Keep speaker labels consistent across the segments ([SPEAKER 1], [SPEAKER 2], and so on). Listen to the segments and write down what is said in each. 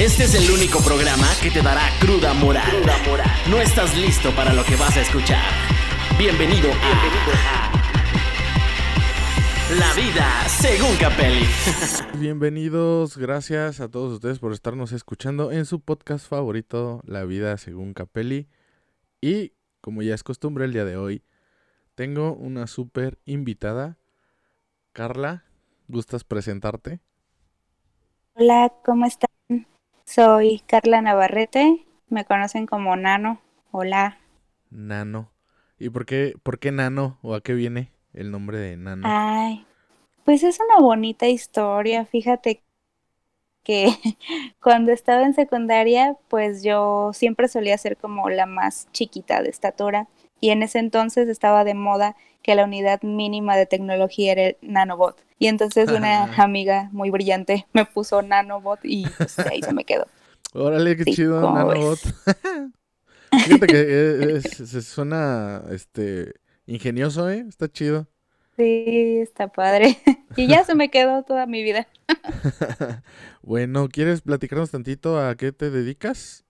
[SPEAKER 1] Este es el único programa que te dará cruda moral. No estás listo para lo que vas a escuchar. Bienvenido a La vida según Capelli.
[SPEAKER 2] Bienvenidos, gracias a todos ustedes por estarnos escuchando en su podcast favorito, La vida según Capelli. Y como ya es costumbre el día de hoy, tengo una súper invitada. Carla, ¿gustas presentarte?
[SPEAKER 3] Hola, ¿cómo están? Soy Carla Navarrete, me conocen como Nano. Hola.
[SPEAKER 2] Nano. ¿Y por qué, por qué Nano o a qué viene el nombre de Nano?
[SPEAKER 3] Ay, pues es una bonita historia. Fíjate que cuando estaba en secundaria, pues yo siempre solía ser como la más chiquita de estatura. Y en ese entonces estaba de moda que la unidad mínima de tecnología era el nanobot. Y entonces una amiga muy brillante me puso nanobot y pues ahí se me quedó.
[SPEAKER 2] Órale, qué chido, nanobot. Fíjate que se suena este ingenioso, ¿eh? Está chido.
[SPEAKER 3] Sí, está padre. y ya se me quedó toda mi vida.
[SPEAKER 2] bueno, ¿quieres platicarnos tantito a qué te dedicas?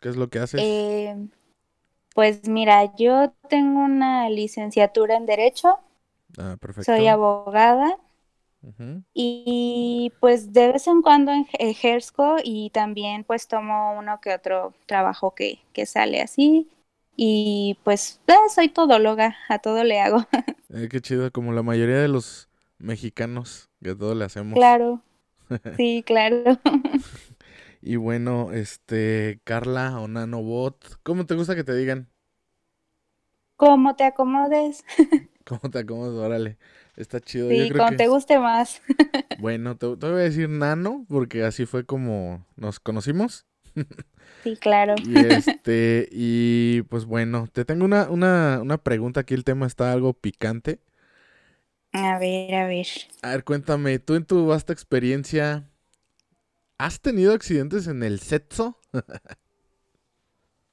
[SPEAKER 2] ¿Qué es lo que haces?
[SPEAKER 3] Eh, pues mira, yo tengo una licenciatura en Derecho.
[SPEAKER 2] Ah, perfecto.
[SPEAKER 3] Soy abogada. Y pues de vez en cuando ejerzo y también pues tomo uno que otro trabajo que, que sale así. Y pues eh, soy todóloga, a todo le hago.
[SPEAKER 2] Eh, qué chido, como la mayoría de los mexicanos, que todo le hacemos.
[SPEAKER 3] Claro, sí, claro.
[SPEAKER 2] y bueno, este, Carla o Nanobot, ¿cómo te gusta que te digan?
[SPEAKER 3] Como te acomodes.
[SPEAKER 2] ¿Cómo te acomodes? Órale, está chido.
[SPEAKER 3] Sí, como te guste más.
[SPEAKER 2] bueno, te, te voy a decir Nano, porque así fue como nos conocimos.
[SPEAKER 3] Sí, claro.
[SPEAKER 2] Y este, y pues bueno, te tengo una, una, una pregunta aquí, el tema está algo picante.
[SPEAKER 3] A ver, a ver.
[SPEAKER 2] A ver, cuéntame, tú en tu vasta experiencia, ¿has tenido accidentes en el sexo?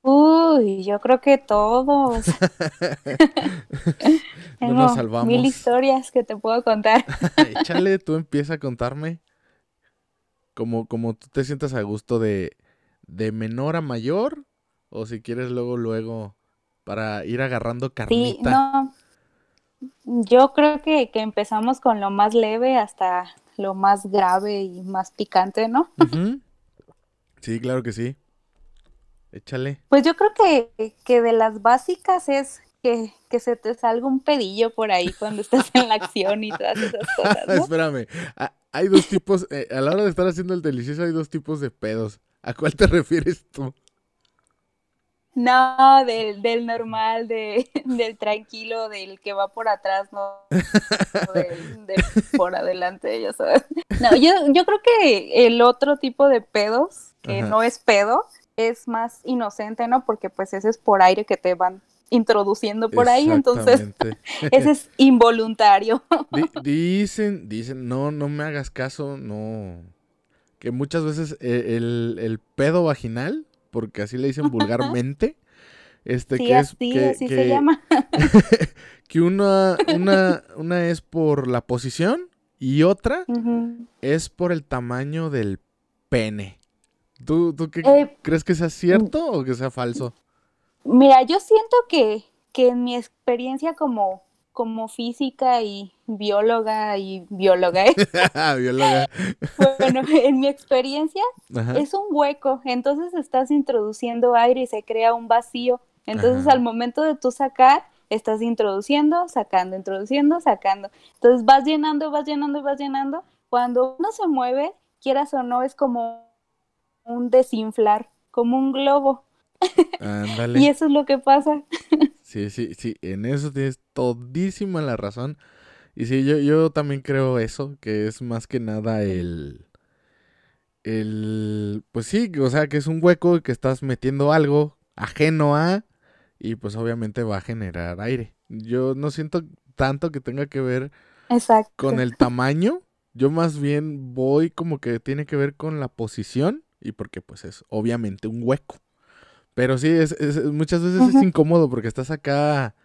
[SPEAKER 3] Uy, yo creo que todos.
[SPEAKER 2] no nos salvamos.
[SPEAKER 3] Mil historias que te puedo contar.
[SPEAKER 2] Échale, tú empieza a contarme. Como, como tú te sientas a gusto de, de menor a mayor o si quieres luego luego para ir agarrando carnita.
[SPEAKER 3] Sí, no. Yo creo que, que empezamos con lo más leve hasta lo más grave y más picante, ¿no?
[SPEAKER 2] Sí, claro que sí. Échale.
[SPEAKER 3] Pues yo creo que, que de las básicas es que, que, se te salga un pedillo por ahí cuando estás en la acción y todas esas cosas. ¿no?
[SPEAKER 2] Espérame, hay dos tipos, eh, a la hora de estar haciendo el delicioso hay dos tipos de pedos. ¿A cuál te refieres tú?
[SPEAKER 3] No, del, del normal, de, del tranquilo, del que va por atrás, no del, por adelante, ya sabes. No, yo, yo creo que el otro tipo de pedos, que no es pedo, es más inocente, ¿no? Porque pues ese es por aire que te van introduciendo por ahí, entonces ese es involuntario.
[SPEAKER 2] dicen, dicen, no, no me hagas caso, no, que muchas veces eh, el, pedo vaginal, porque así le dicen vulgarmente, este que es que,
[SPEAKER 3] así se llama.
[SPEAKER 2] que una, una, una es por la posición y otra es por el tamaño del pene. ¿Tú, tú qué eh, crees que sea cierto o que sea falso?
[SPEAKER 3] Mira, yo siento que, que en mi experiencia como como física y bióloga y bióloga. ¿eh?
[SPEAKER 2] bióloga.
[SPEAKER 3] Bueno, en mi experiencia es un hueco, entonces estás introduciendo aire y se crea un vacío. Entonces al momento de tú sacar, estás introduciendo, sacando, introduciendo, sacando. Entonces vas llenando, vas llenando vas llenando. Cuando uno se mueve, quieras o no, es como un desinflar, como un globo.
[SPEAKER 2] Ándale.
[SPEAKER 3] y eso es lo que pasa.
[SPEAKER 2] Sí, sí, sí, en eso tienes todísima la razón. Y sí, yo, yo también creo eso, que es más que nada el... El... Pues sí, o sea, que es un hueco y que estás metiendo algo ajeno a... Y pues obviamente va a generar aire. Yo no siento tanto que tenga que ver con el tamaño. Yo más bien voy como que tiene que ver con la posición y porque pues es obviamente un hueco. Pero sí, es, muchas veces es incómodo porque estás acá,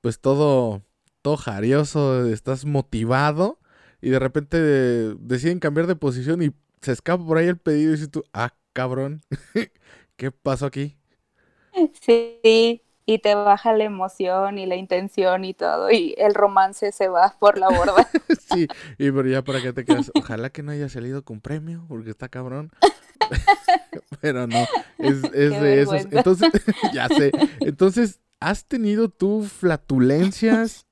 [SPEAKER 2] pues todo, todo jarioso, estás motivado y de repente deciden cambiar de posición y se escapa por ahí el pedido y dices tú, ah, cabrón, ¿qué pasó aquí?
[SPEAKER 3] Sí, y te baja la emoción y la intención y todo, y el romance se va por la borda.
[SPEAKER 2] sí, y pero ya para qué te quedas, ojalá que no haya salido con premio, porque está cabrón. pero no, es, es de esos. Entonces, ya sé. Entonces, ¿has tenido tú flatulencias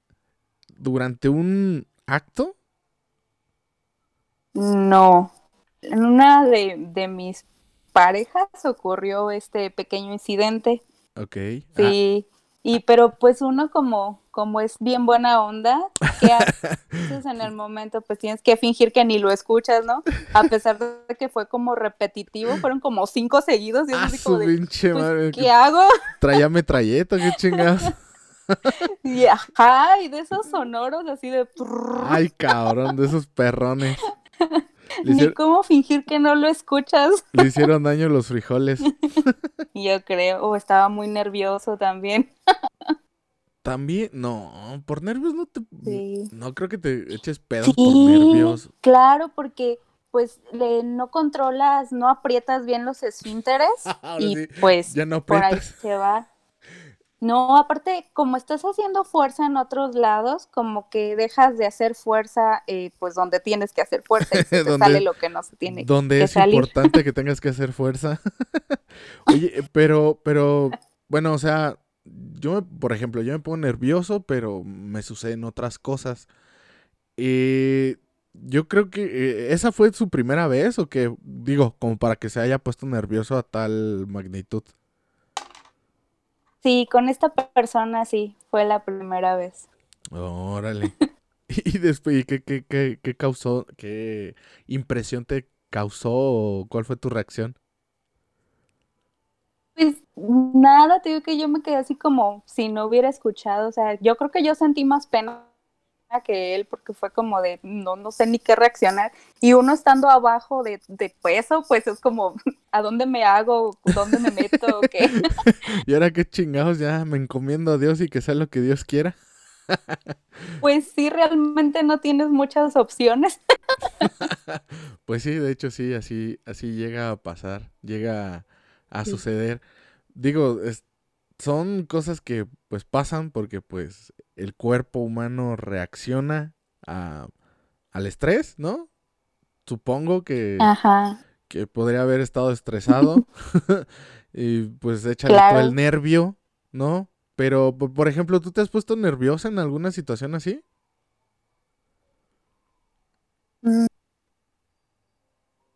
[SPEAKER 2] durante un acto?
[SPEAKER 3] No. En una de, de mis parejas ocurrió este pequeño incidente.
[SPEAKER 2] Ok.
[SPEAKER 3] Sí. Y pero pues uno como, como es bien buena onda, ¿qué haces en el momento? Pues tienes que fingir que ni lo escuchas, ¿no? A pesar de que fue como repetitivo, fueron como cinco seguidos y es así como de, pues, ¿qué hago?
[SPEAKER 2] Traía metralleta, qué chingados.
[SPEAKER 3] Y ajá, y de esos sonoros así de...
[SPEAKER 2] Ay, cabrón, de esos perrones.
[SPEAKER 3] Ni cómo fingir que no lo escuchas.
[SPEAKER 2] Le hicieron daño los frijoles.
[SPEAKER 3] Yo creo, o estaba muy nervioso también.
[SPEAKER 2] También, no, por nervios no te... No creo que te eches pedos por nervios.
[SPEAKER 3] Claro, porque pues le, no controlas, no aprietas bien los esfínteres y pues
[SPEAKER 2] ya no
[SPEAKER 3] por ahí se va. No, aparte, como estás haciendo fuerza en otros lados, como que dejas de hacer fuerza, eh, pues donde tienes que hacer fuerza y se te sale lo que no se tiene
[SPEAKER 2] donde es importante que tengas que hacer fuerza. Oye, pero, pero, bueno, o sea, yo, por ejemplo, yo me pongo nervioso, pero me suceden otras cosas. Eh, yo creo que esa fue su primera vez, o que, digo, como para que se haya puesto nervioso a tal magnitud.
[SPEAKER 3] Sí, con esta persona sí, fue la primera vez.
[SPEAKER 2] Órale. y después, ¿qué, qué, qué, qué causó, qué impresión te causó o cuál fue tu reacción?
[SPEAKER 3] Pues nada, te digo que yo me quedé así como si no hubiera escuchado, o sea, yo creo que yo sentí más pena que él porque fue como de no, no sé ni qué reaccionar y uno estando abajo de, peso pues es como a dónde me hago, dónde me meto, qué.
[SPEAKER 2] y ahora qué chingados ya me encomiendo a Dios y que sea lo que Dios quiera.
[SPEAKER 3] pues sí, realmente no tienes muchas opciones.
[SPEAKER 2] pues sí, de hecho sí, así, así llega a pasar, llega a, suceder. Digo, es, son cosas que pues pasan porque pues el cuerpo humano reacciona a, al estrés, ¿no? Supongo que, que podría haber estado estresado y pues échale todo el nervio, ¿no? Pero, por ejemplo, ¿tú te has puesto nerviosa en alguna situación así?
[SPEAKER 3] Mm.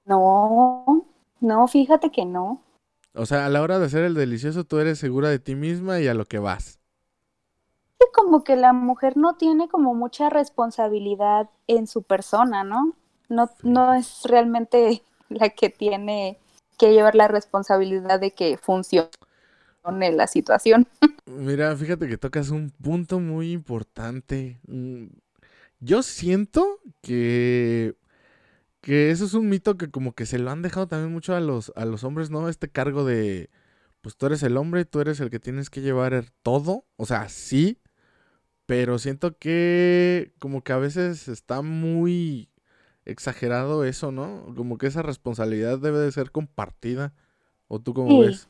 [SPEAKER 3] No, no, fíjate que no.
[SPEAKER 2] O sea, a la hora de hacer el delicioso, tú eres segura de ti misma y a lo que vas.
[SPEAKER 3] Como que la mujer no tiene como mucha responsabilidad en su persona, ¿no? No, no es realmente la que tiene que llevar la responsabilidad de que funcione la situación.
[SPEAKER 2] Mira, fíjate que tocas un punto muy importante. Mm, yo siento que que eso es un mito que como que se lo han dejado también mucho a los, a los hombres, ¿no? Este cargo de, pues tú eres el hombre, tú eres el que tienes que llevar todo, o sea, sí, pero siento que como que a veces está muy exagerado eso, ¿no? Como que esa responsabilidad debe de ser compartida, ¿o tú cómo ves?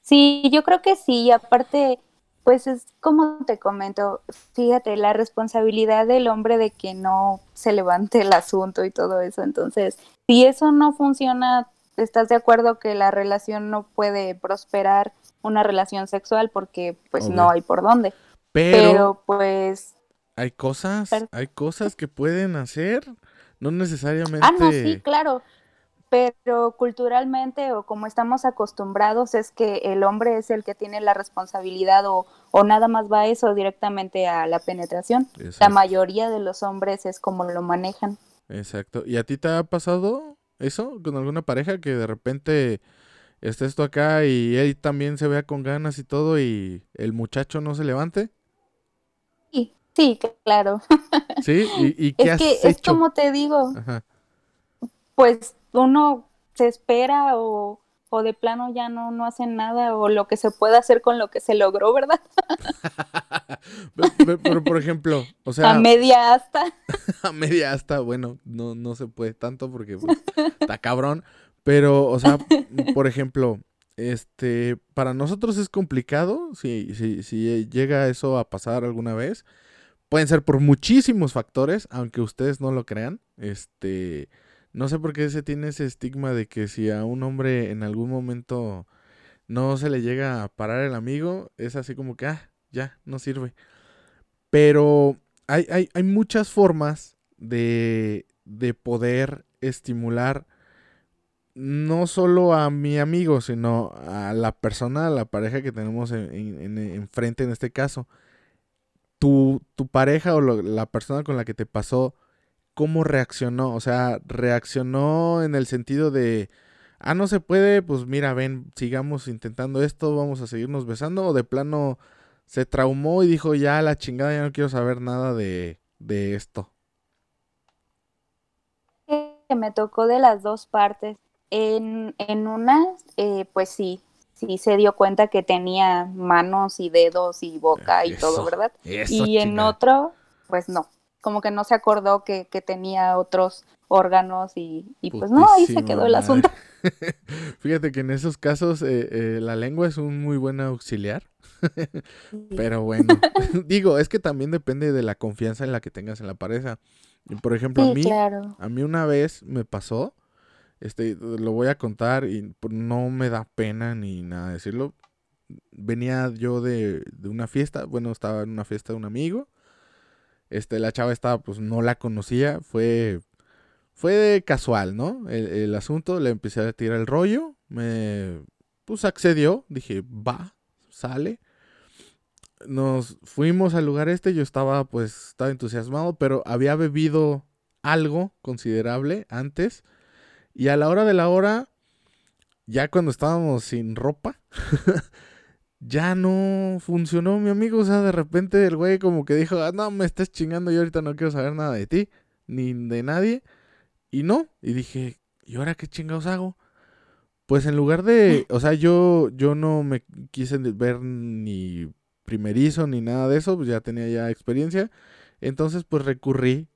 [SPEAKER 3] Sí, yo creo que sí, y aparte pues es como te comento, fíjate, la responsabilidad del hombre de que no se levante el asunto y todo eso. Entonces, si eso no funciona, ¿estás de acuerdo que la relación no puede prosperar una relación sexual porque pues no hay por dónde? Pero, pues...
[SPEAKER 2] Hay cosas, hay cosas que pueden hacer, no necesariamente...
[SPEAKER 3] Ah, no, sí, claro pero culturalmente o como estamos acostumbrados es que el hombre es el que tiene la responsabilidad o, o nada más va eso directamente a la penetración. La mayoría de los hombres es como lo manejan.
[SPEAKER 2] Exacto. ¿Y a ti te ha pasado eso con alguna pareja que de repente estés tú acá y él también se vea con ganas y todo y el muchacho no se levante?
[SPEAKER 3] Sí, sí, claro.
[SPEAKER 2] ¿Sí? ¿Y, qué
[SPEAKER 3] es que Es como te digo. Pues uno se espera o, o de plano ya no, no hacen nada o lo que se puede hacer con lo que se logró, ¿verdad?
[SPEAKER 2] pero, por ejemplo, o sea...
[SPEAKER 3] A media asta.
[SPEAKER 2] a media asta, bueno, no, no se puede tanto porque pues, está cabrón, pero, o sea, por ejemplo, este, para nosotros es complicado si, si, si llega eso a pasar alguna vez. Pueden ser por muchísimos factores, aunque ustedes no lo crean. Este, no sé por qué se tiene ese estigma de que si a un hombre en algún momento no se le llega a parar el amigo, es así como que, ah, ya, no sirve. Pero hay, hay, hay muchas formas de, de poder estimular no solo a mi amigo, sino a la persona, a la pareja que tenemos enfrente en, en, este caso. Tu, tu pareja o la persona con la que te pasó cómo reaccionó. O sea, reaccionó en el sentido de, ah, no se puede, pues mira, ven, sigamos intentando esto, vamos a seguirnos besando. O de plano se traumó y dijo, ya la chingada, ya no quiero saber nada de, de esto.
[SPEAKER 3] Que me tocó de las dos partes. En, en una, eh, pues sí, sí se dio cuenta que tenía manos y dedos y boca y todo, ¿verdad? y en otro, pues no como que no se acordó que, tenía otros órganos y, pues no, ahí se quedó el asunto.
[SPEAKER 2] Fíjate que en esos casos eh, eh, la lengua es un muy buen auxiliar. Pero bueno, digo, es que también depende de la confianza en la que tengas en la pareja. Por ejemplo, a mí, a mí una vez me pasó, este, lo voy a contar y no me da pena ni nada decirlo. Venía yo de, de una fiesta, bueno, estaba en una fiesta de un amigo este, la chava estaba, pues no la conocía, fue, fue casual, ¿no? El, asunto, le empecé a tirar el rollo, me, pues accedió, dije, va, sale. Nos fuimos al lugar este, yo estaba, pues, estaba entusiasmado, pero había bebido algo considerable antes. Y a la hora de la hora, ya cuando estábamos sin ropa, ya no funcionó, mi amigo. O sea, de repente el güey como que dijo, ah, no, me estás chingando, yo ahorita no quiero saber nada de ti, ni de nadie. Y no, y dije, ¿y ahora qué chingados hago? Pues en lugar de, o sea, yo, yo no me quise ver ni primerizo ni nada de eso, pues ya tenía ya experiencia. Entonces, pues recurrí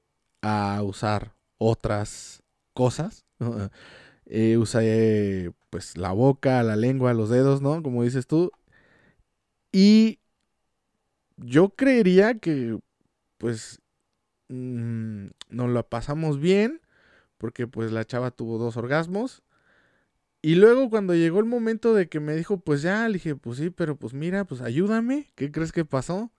[SPEAKER 2] a usar otras cosas. eh, usé pues la boca, la lengua, los dedos, ¿no? Como dices tú. Y yo creería que, pues, mm, nos la pasamos bien, porque pues la chava tuvo dos orgasmos. Y luego cuando llegó el momento de que me dijo, pues ya, le dije, pues sí, pero pues mira, pues ayúdame, ¿qué crees que pasó?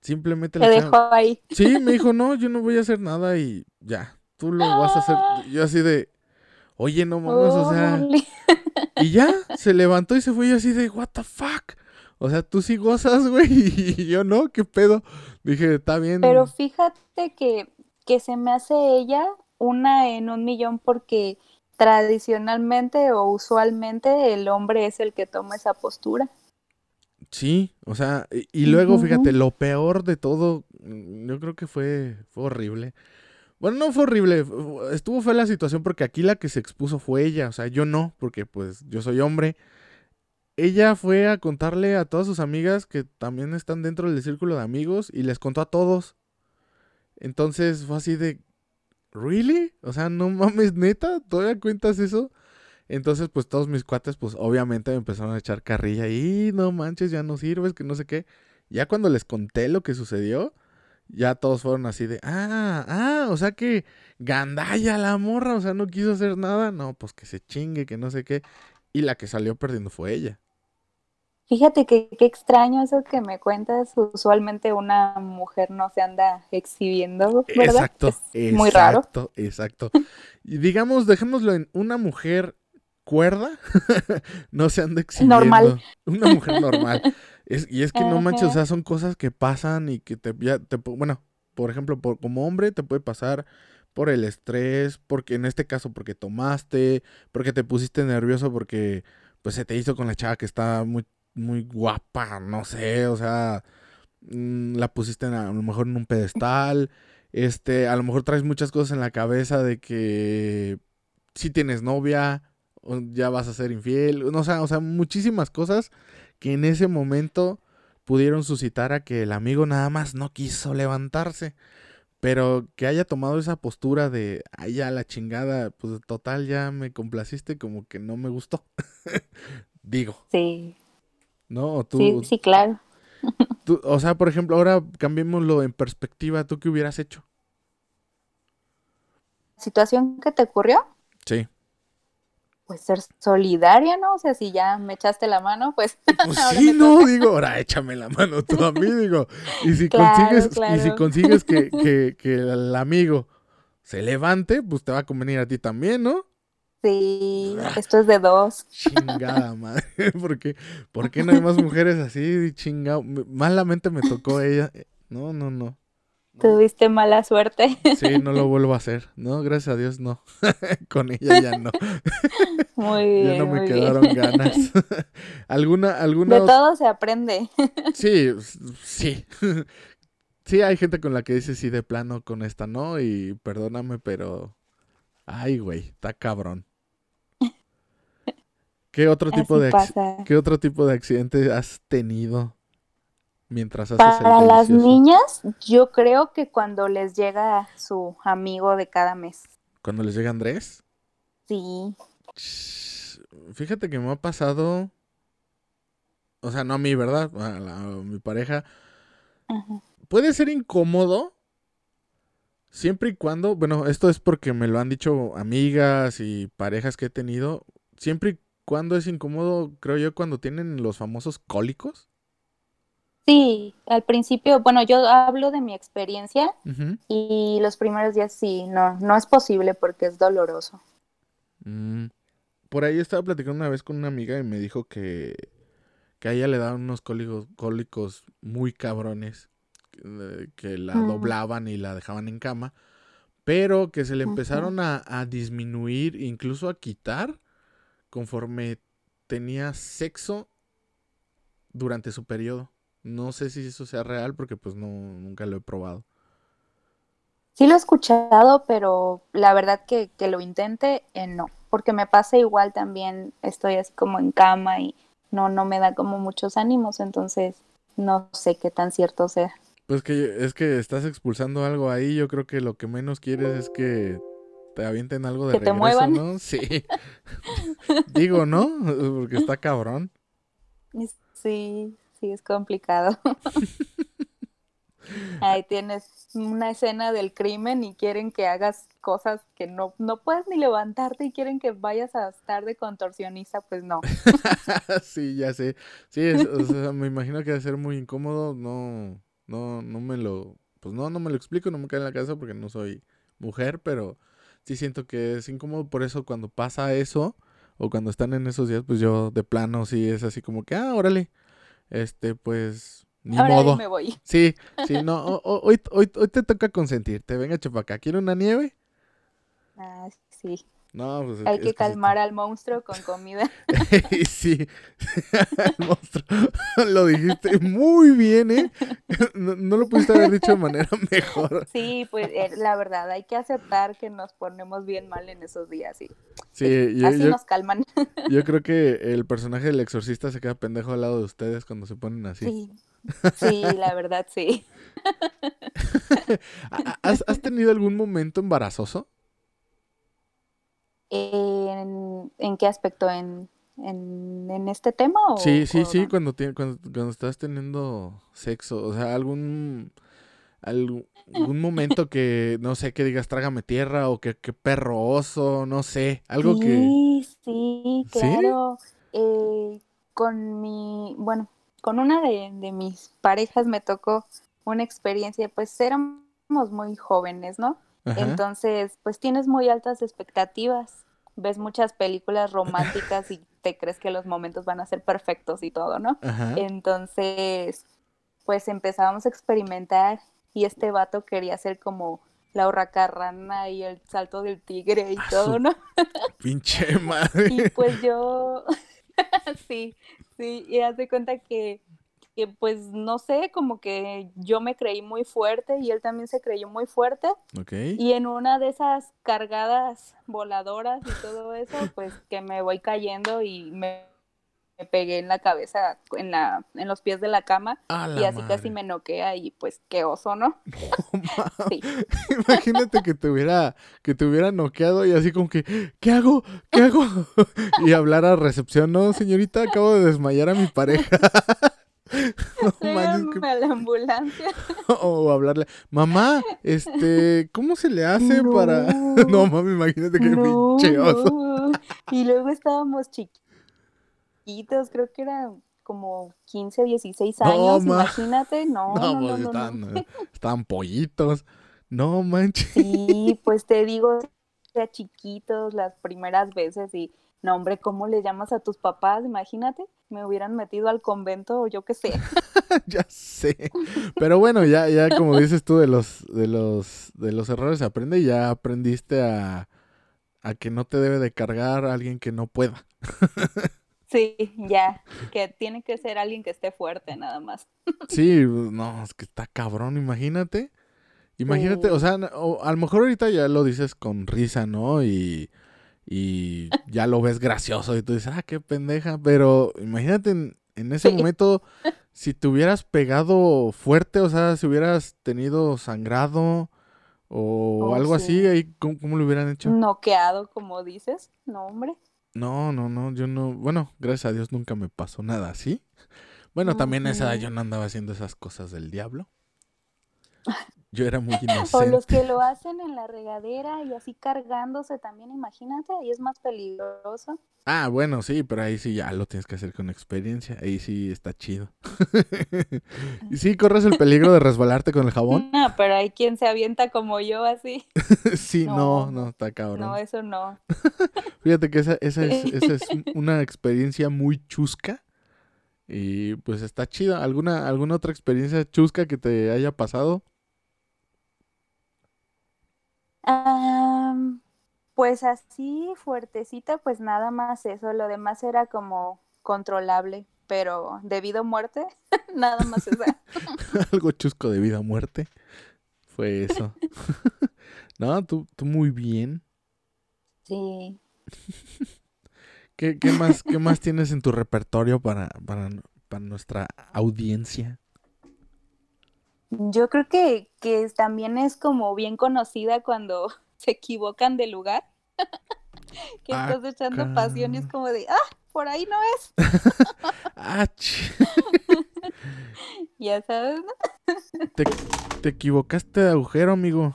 [SPEAKER 2] Simplemente
[SPEAKER 3] Te dejó ahí.
[SPEAKER 2] Sí, me dijo, no, yo no voy a hacer nada y ya, tú lo vas a hacer. Yo así de, oye, no mames, o sea. Y ya, se levantó y se fue y así de, what the fuck. O sea, tú sí gozas, güey, y yo no, ¿qué pedo? Dije, está bien.
[SPEAKER 3] Pero fíjate que, que se me hace ella una en un millón porque tradicionalmente o usualmente el hombre es el que toma esa postura.
[SPEAKER 2] Sí, o sea, y, luego fíjate, lo peor de todo, mm, yo creo que fue, fue horrible. Bueno, no fue horrible, estuvo fue la situación porque aquí la que se expuso fue ella, o sea, yo no, porque pues yo soy hombre ella fue a contarle a todas sus amigas que también están dentro del círculo de amigos y les contó a todos. Entonces fue así de, ¿really? O sea, no mames, neta, ¿todavía cuentas eso? Entonces, pues todos mis cuates, pues obviamente me empezaron a echar carrilla y no manches, ya no sirves, que no sé qué. Ya cuando les conté lo que sucedió, ya todos fueron así de, ah, ah, o sea que gandaya la morra, o sea, no quiso hacer nada. No, pues que se chingue, que no sé qué. Y la que salió perdiendo fue ella.
[SPEAKER 3] Fíjate que qué extraño eso que me cuentas. Usualmente una mujer no se anda exhibiendo, ¿verdad?
[SPEAKER 2] Exacto, muy raro. Exacto, Y digamos, dejémoslo en una mujer cuerda, no se anda exhibiendo. Normal. Una mujer normal. y es que no manches, o sea, son cosas que pasan y que te, ya, te bueno, por ejemplo, por, como hombre te puede pasar por el estrés, porque en este caso porque tomaste, porque te pusiste nervioso porque pues se te hizo con la chava que está muy muy guapa, no sé, o sea, mm, la pusiste a lo mejor en un pedestal, este, a lo mejor traes muchas cosas en la cabeza de que si tienes novia ya vas a ser infiel, no, o sea, o sea, muchísimas cosas que en ese momento pudieron suscitar a que el amigo nada más no quiso levantarse. Pero que haya tomado esa postura de, ay, ya la chingada, pues total, ya me complaciste, como que no me gustó. Digo.
[SPEAKER 3] Sí.
[SPEAKER 2] No, tú.
[SPEAKER 3] Sí, sí, claro.
[SPEAKER 2] o sea, por ejemplo, ahora cambiémoslo en perspectiva. ¿Tú qué hubieras hecho?
[SPEAKER 3] ¿Situación que te ocurrió?
[SPEAKER 2] Sí
[SPEAKER 3] pues ser solidaria, ¿no? O sea, si ya me echaste la mano, pues.
[SPEAKER 2] Pues sí, no, digo, ahora échame la mano tú a mí, digo. Y si consigues, y si consigues que, que, que, el amigo se levante, pues te va a convenir a ti también, ¿no?
[SPEAKER 3] Sí, esto es de dos.
[SPEAKER 2] Chingada madre, ¿por qué, ¿por qué no hay más mujeres así? Chingado, malamente me tocó ella. No, no, no.
[SPEAKER 3] Tuviste mala suerte.
[SPEAKER 2] Sí, no lo vuelvo a hacer. No, gracias a Dios no. Con ella ya no.
[SPEAKER 3] Muy bien.
[SPEAKER 2] Ya no me quedaron ganas. ¿Alguna, alguna...
[SPEAKER 3] De todo se aprende.
[SPEAKER 2] Sí, sí. Sí, hay gente con la que dice sí de plano, con esta no, y perdóname, pero. Ay, güey, está cabrón. ¿Qué otro tipo de ¿Qué otro tipo de accidente has tenido? mientras haces
[SPEAKER 3] Para las niñas, yo creo que cuando les llega su amigo de cada mes.
[SPEAKER 2] ¿Cuando les llega Andrés?
[SPEAKER 3] Sí.
[SPEAKER 2] Fíjate que me ha pasado. O sea, no a mí, ¿verdad? A, mi pareja. Puede ser incómodo. Siempre y cuando. Bueno, esto es porque me lo han dicho amigas y parejas que he tenido. Siempre y cuando es incómodo, creo yo, cuando tienen los famosos cólicos.
[SPEAKER 3] Sí, al principio, bueno, yo hablo de mi experiencia y los primeros días sí, no, no es posible porque es doloroso.
[SPEAKER 2] Mm. Por ahí estaba platicando una vez con una amiga y me dijo que, que a ella le daban unos cólicos, cólicos muy cabrones, que la mm. doblaban y la dejaban en cama, pero que se le empezaron a, a disminuir, incluso a quitar, conforme tenía sexo durante su periodo. No sé si eso sea real porque pues no, nunca lo he probado.
[SPEAKER 3] Sí lo he escuchado, pero la verdad que, que lo intente, eh, no. Porque me pasa igual también, estoy así como en cama y no, no me da como muchos ánimos, entonces no sé qué tan cierto sea.
[SPEAKER 2] Pues que es que estás expulsando algo ahí, yo creo que lo que menos quieres es que te avienten algo de que regreso, te muevan. ¿no? Sí. Digo, ¿no? Porque está cabrón.
[SPEAKER 3] Sí, sí es complicado. Ahí tienes una escena del crimen y quieren que hagas cosas que no, no puedes ni levantarte y quieren que vayas a estar de contorsionista, pues no.
[SPEAKER 2] sí, ya sé. Sí, me imagino que va a ser muy incómodo. No, no, no me lo, pues no, no me lo explico, no me cae en la cabeza porque no soy mujer, pero sí siento que es incómodo. Por eso cuando pasa eso o cuando están en esos días, pues yo de plano sí es así como que, ah, órale, este, pues, ni modo.
[SPEAKER 3] Me voy.
[SPEAKER 2] Sí, sí, no, hoy, hoy, hoy te toca consentirte. Venga, chupaca, ¿quiere una nieve?
[SPEAKER 3] Ah, sí.
[SPEAKER 2] No, pues
[SPEAKER 3] Hay que, calmar al monstruo con comida.
[SPEAKER 2] sí, al monstruo. Lo dijiste muy bien, ¿eh? No, lo pudiste haber dicho de manera mejor.
[SPEAKER 3] Sí, pues eh, la verdad, hay que aceptar que nos ponemos bien mal en esos días, sí.
[SPEAKER 2] Sí,
[SPEAKER 3] así nos calman.
[SPEAKER 2] Yo creo que el personaje del exorcista se queda pendejo al lado de ustedes cuando se ponen así.
[SPEAKER 3] Sí, sí, la verdad, sí.
[SPEAKER 2] ¿Has, ¿Has tenido algún momento embarazoso?
[SPEAKER 3] ¿En, qué aspecto? ¿En, en, este tema? O,
[SPEAKER 2] sí, sí, sí, cuando, cuando, cuando, estás teniendo sexo, o sea, algún, algún, momento que, no sé, que digas trágame tierra o que, que perro oso, no sé, algo que...
[SPEAKER 3] Sí, sí, claro. Eh, con mi, bueno, con una de, de mis parejas me tocó una experiencia, pues éramos muy jóvenes, ¿no? Entonces, pues tienes muy altas expectativas, ves muchas películas románticas y te crees que los momentos van a ser perfectos y todo, ¿no? Entonces, pues empezábamos a experimentar y este vato quería hacer como la hurracarrana y el salto del tigre y todo, ¿no?
[SPEAKER 2] Pinche madre.
[SPEAKER 3] y pues yo, sí, sí, y haz de cuenta que pues no sé, como que yo me creí muy fuerte y él también se creyó muy fuerte. Y en una de esas cargadas voladoras y todo eso, pues que me voy cayendo y me, pegué en la cabeza, en, la, en los pies de la cama y así casi me noquea y pues qué oso, ¿no?
[SPEAKER 2] Imagínate que te hubiera, que te hubiera noqueado y así como que, ¿qué hago? ¿Qué hago? y hablar a recepción, no, señorita, acabo de desmayar a mi pareja.
[SPEAKER 3] no a la ambulancia.
[SPEAKER 2] o hablarle, mamá, este, ¿cómo se le hace para...? no, mami, imagínate qué no,
[SPEAKER 3] Y luego estábamos chiquitos, creo que era como 15, 16 años, imagínate, no, no, no,
[SPEAKER 2] pues estaban, pollitos, no manches.
[SPEAKER 3] Sí, pues te digo, ya chiquitos las primeras veces y no, hombre, ¿cómo le llamas a tus papás? Imagínate, me hubieran metido al convento o yo qué sé.
[SPEAKER 2] ya sé. Pero bueno, ya, ya como dices tú, de los, de los, de los errores se aprende y ya aprendiste a, a que no te debe de cargar a alguien que no pueda.
[SPEAKER 3] sí, ya, que tiene que ser alguien que esté fuerte nada más.
[SPEAKER 2] sí, no, es que está cabrón, imagínate. Imagínate, o sea, a lo mejor ahorita ya lo dices con risa, ¿no? Y y ya lo ves gracioso y tú dices, ah, qué pendeja, pero imagínate en, ese momento si te hubieras pegado fuerte, o sea, si hubieras tenido sangrado o oh, algo así, ahí, ¿cómo, lo hubieran hecho?
[SPEAKER 3] Noqueado, como dices, no, hombre.
[SPEAKER 2] No, no, no, yo no, bueno, gracias a Dios nunca me pasó nada así. Bueno, también a esa edad yo no andaba haciendo esas cosas del diablo. Yo era muy inocente.
[SPEAKER 3] O los que lo hacen en la regadera y así cargándose también, imagínate, ahí es más peligroso.
[SPEAKER 2] Ah, bueno, sí, pero ahí sí ya lo tienes que hacer con experiencia. Ahí sí está chido. ¿Y sí corres el peligro de resbalarte con el jabón?
[SPEAKER 3] No, pero hay quien se avienta como yo así.
[SPEAKER 2] sí, no, no, está cabrón.
[SPEAKER 3] No, eso no.
[SPEAKER 2] Fíjate que esa, esa, es, esa es una experiencia muy chusca. Y pues está chido. ¿Alguna, ¿Alguna otra experiencia chusca que te haya pasado?
[SPEAKER 3] Pues así fuertecita, pues nada más eso, lo demás era como controlable, pero debido a muerte, nada más eso.
[SPEAKER 2] Algo chusco debido a muerte fue eso. no, tú, tú muy bien.
[SPEAKER 3] Sí.
[SPEAKER 2] ¿Qué, qué, más, ¿Qué más tienes en tu repertorio para, para, para nuestra audiencia?
[SPEAKER 3] Yo creo que, que también es como bien conocida cuando se equivocan de lugar. que ah, estás echando pasión y es como de, ah, por ahí no es.
[SPEAKER 2] ah,
[SPEAKER 3] ya sabes, ¿no?
[SPEAKER 2] te, te equivocaste de agujero, amigo.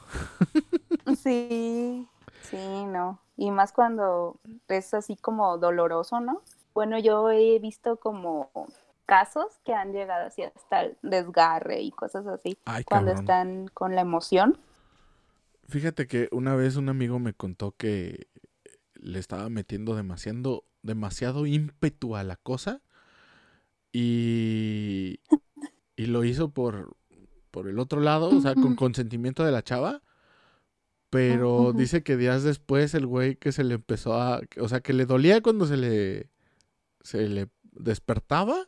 [SPEAKER 3] sí, sí, no. Y más cuando es así como doloroso, ¿no? Bueno, yo he visto como casos que han llegado así hasta el desgarre y cosas así cuando están con la emoción.
[SPEAKER 2] Fíjate que una vez un amigo me contó que le estaba metiendo demasiado, demasiado ímpetu a la cosa y, y lo hizo por, por el otro lado, o sea, con consentimiento de la chava. Pero dice que días después el güey que se le empezó a... O sea, que le dolía cuando se le... Se le despertaba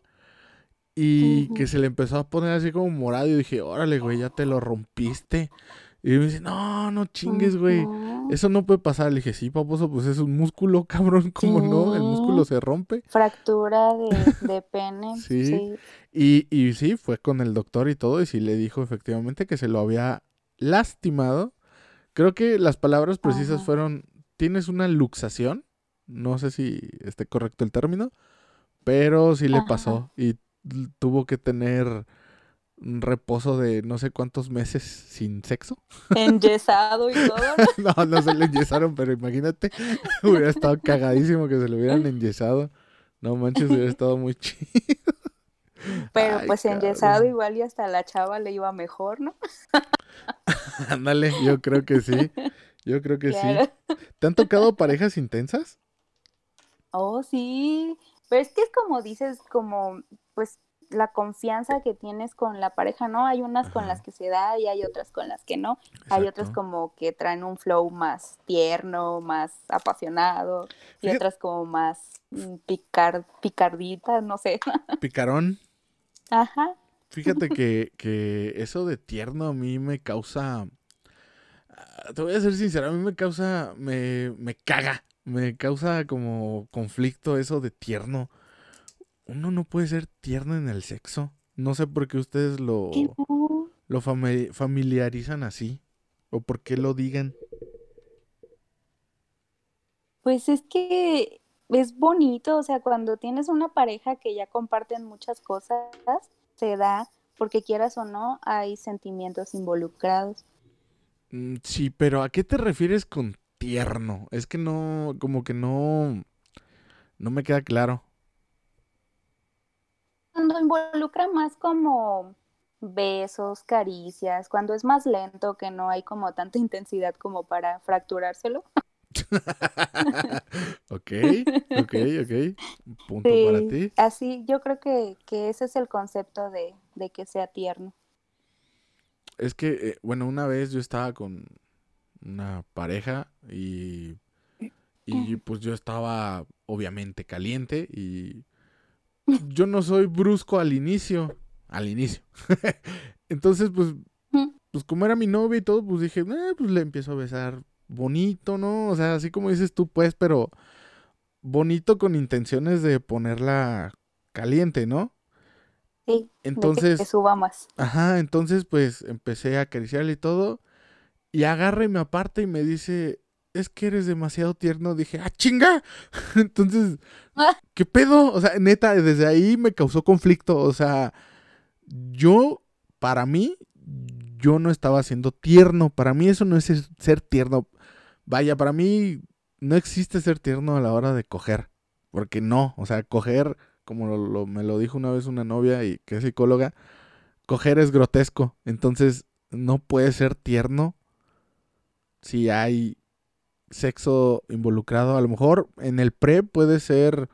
[SPEAKER 2] y que se le empezó a poner así como morado. Y dije, órale, güey, ya te lo rompiste. Y me dice, no, no chingues, güey. Eso no puede pasar. Le dije, sí, paposo, pues es un músculo, cabrón. ¿Cómo no? El músculo se rompe.
[SPEAKER 3] Fractura de, pene. sí.
[SPEAKER 2] Y, y sí, fue con el doctor y todo. Y sí le dijo efectivamente que se lo había lastimado. Creo que las palabras precisas fueron, tienes una luxación. No sé si esté correcto el término. Pero sí le pasó. Y tuvo que tener un reposo de no sé cuántos meses sin sexo.
[SPEAKER 3] Enyesado y todo.
[SPEAKER 2] no, no se le enyesaron, pero imagínate, hubiera estado cagadísimo que se lo hubieran enyesado. No manches, hubiera estado muy chido.
[SPEAKER 3] Pero pues enyesado igual y hasta la chava le iba mejor, ¿no?
[SPEAKER 2] Ándale, yo creo que sí. Yo creo que sí. ¿Te han tocado parejas intensas?
[SPEAKER 3] Oh, sí. Pero es que es como dices, como pues la confianza que tienes con la pareja, ¿no? Hay unas con las que se da y hay otras con las que no. Hay otras como que traen un flow más tierno, más apasionado y otras como más mm, picar, picardita, no sé.
[SPEAKER 2] Picarón.
[SPEAKER 3] Ajá.
[SPEAKER 2] Fíjate que, que eso de tierno a mí me causa... Ah, te voy a ser sincero, a mí me causa... Me, me caga. Me causa como conflicto eso de tierno. Uno no puede ser tierno en el sexo. No sé por qué ustedes lo, lo familiarizan así. O por qué lo digan.
[SPEAKER 3] Pues es que es bonito, o sea, cuando tienes una pareja que ya comparten muchas cosas, se da, porque quieras o no, hay sentimientos involucrados.
[SPEAKER 2] Mm, sí, pero ¿a qué te refieres con tierno? Es que no, como que no, no me queda claro.
[SPEAKER 3] Cuando involucra más como besos, caricias, cuando es más lento, que no hay como tanta intensidad como para fracturárselo.
[SPEAKER 2] ok, ok, ok. Punto para ti.
[SPEAKER 3] Así, yo creo que, ese es el concepto de, que sea tierno.
[SPEAKER 2] Es que, eh, bueno, una vez yo estaba con una pareja y, y pues yo estaba obviamente caliente y yo no soy brusco al inicio, al inicio. Entonces, pues, pues como era mi novia y todo, pues dije, eh, pues le empiezo a besar bonito, ¿no? O sea, así como dices tú, pues, pero bonito con intenciones de ponerla caliente, ¿no?
[SPEAKER 3] Sí. Entonces. Que suba más.
[SPEAKER 2] Ajá, entonces pues empecé a acariciarle y todo. Y agarra y me aparta y me dice, es que eres demasiado tierno. Dije, ah, chinga. entonces. ¿qué pedo? O sea, neta, desde ahí me causó conflicto. O sea, yo, para mí, yo no estaba siendo tierno. Para mí eso no es ser tierno. Vaya, para mí no existe ser tierno a la hora de coger. Porque no, o sea, coger, como me lo dijo una vez una novia y que es psicóloga, coger es grotesco. Entonces, no puede ser tierno si hay sexo involucrado. A lo mejor en el pre puede ser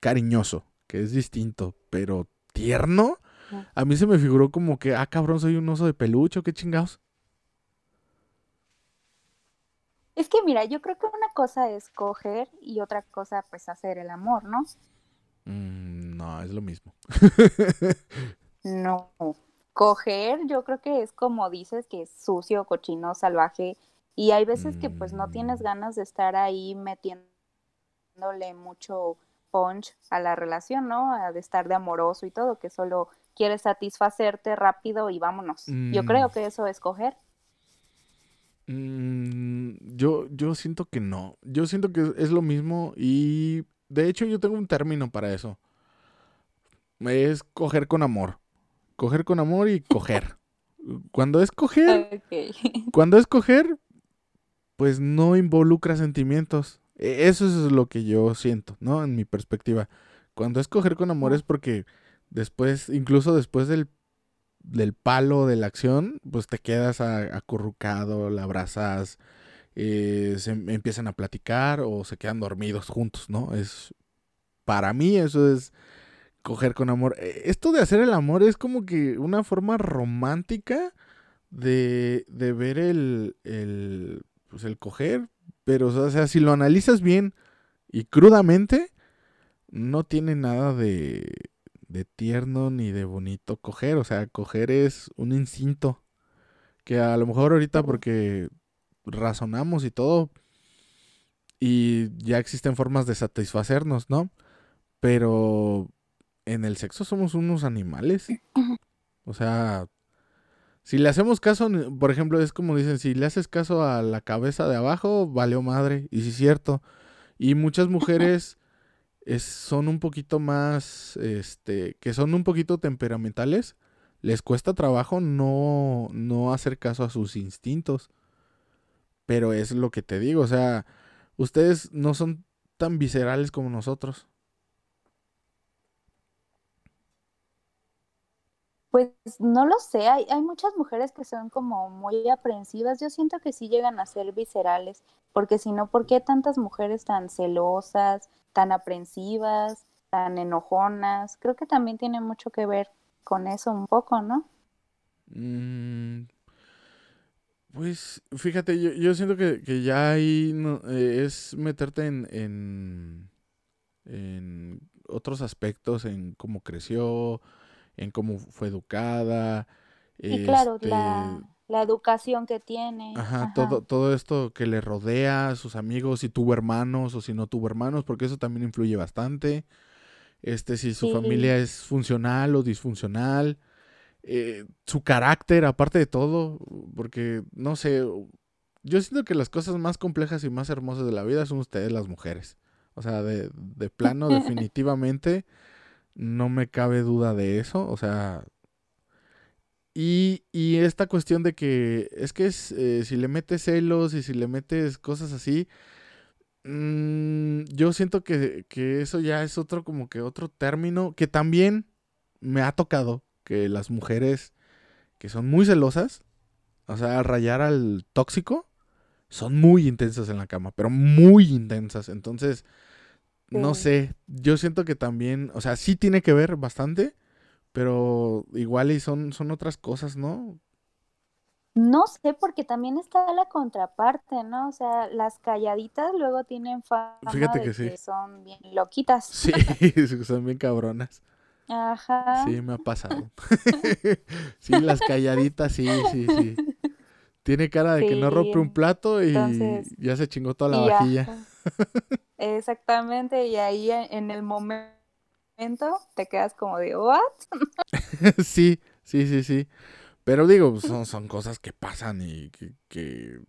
[SPEAKER 2] cariñoso, que es distinto, pero tierno. A mí se me figuró como que, ah, cabrón, soy un oso de peluche, qué chingados.
[SPEAKER 3] Es que mira, yo creo que una cosa es coger y otra cosa pues hacer el amor, ¿no?
[SPEAKER 2] Mm, no, es lo mismo.
[SPEAKER 3] no, coger yo creo que es como dices, que es sucio, cochino, salvaje y hay veces que pues no tienes mm. ganas de estar ahí metiéndole mucho punch a la relación, ¿no? De estar de amoroso y todo, que solo quieres satisfacerte rápido y vámonos. Yo creo mm. que eso es coger.
[SPEAKER 2] Mm, yo, yo siento que no. Yo siento que es lo mismo y de hecho yo tengo un término para eso. Es coger con amor. Coger con amor y coger. Cuando es coger, cuando es coger, pues no involucra sentimientos. E, eso es lo que yo siento, ¿no? En mi perspectiva. Cuando es coger con amor es porque después, incluso después del del palo de la acción, pues te quedas acurrucado, la abrazas, eh, se em, empiezan a platicar o se quedan dormidos juntos, ¿no? Es, para mí eso es coger con amor. E, esto de hacer el amor es como que una forma romántica de, de ver el, el, pues el coger, pero o sea, si lo analizas bien y crudamente, no tiene nada de, de tierno ni de bonito coger. O sea, coger es un instinto. Que a lo mejor ahorita porque razonamos y todo. Y ya existen formas de satisfacernos, ¿no? Pero en el sexo somos unos animales. O sea, si le hacemos caso, por ejemplo, es como dicen, si le haces caso a la cabeza de abajo, valió madre. Y sí es cierto. Y muchas mujeres son un poquito más, este, que son un poquito temperamentales, les cuesta trabajo no, no hacer caso a sus instintos. Pero es lo que te digo, o sea, ustedes no son tan viscerales como nosotros.
[SPEAKER 3] Pues no lo sé, hay, muchas mujeres que son como muy aprensivas, yo siento que sí llegan a ser viscerales, porque si no, ¿por qué tantas mujeres tan celosas, tan aprensivas, tan enojonas. Creo que también tiene mucho que ver con eso un poco, ¿no?
[SPEAKER 2] Mm, pues fíjate, yo, siento que, ya ahí eh, es meterte en, en, otros aspectos, en cómo creció, en cómo fue educada.
[SPEAKER 3] Y claro, la, este la educación que tiene.
[SPEAKER 2] Ajá, Todo, todo esto que le rodea, sus amigos, si tuvo hermanos o si no tuvo hermanos, porque eso también influye bastante. Este, si su familia es funcional o disfuncional. Eh, su carácter, aparte de todo, porque no sé, yo siento que las cosas más complejas y más hermosas de la vida son ustedes las mujeres. O sea, de, de plano, definitivamente, no me cabe duda de eso. O sea, y, y esta cuestión de que es que es, eh, si le metes celos y si le metes cosas así, mmm, yo siento que, que, eso ya es otro como que otro término que también me ha tocado que las mujeres que son muy celosas, o sea, rayar al tóxico, son muy intensas en la cama, pero muy intensas. Entonces, no sé, yo siento que también, o sea, sí tiene que ver bastante pero igual y son, son otras cosas, ¿no?
[SPEAKER 3] No sé, porque también está la contraparte, ¿no? O sea, las calladitas luego tienen fama Fíjate que, sí. son bien loquitas.
[SPEAKER 2] Sí, son bien cabronas.
[SPEAKER 3] Ajá.
[SPEAKER 2] Sí, me ha pasado. sí, las calladitas, sí, sí, sí. Tiene cara de que no rompe un plato y ya se chingó toda la vajilla.
[SPEAKER 3] Exactamente, y ahí en el momento te quedas como de, ¿what?
[SPEAKER 2] sí, sí, sí, sí. Pero digo, son, son cosas que pasan y que,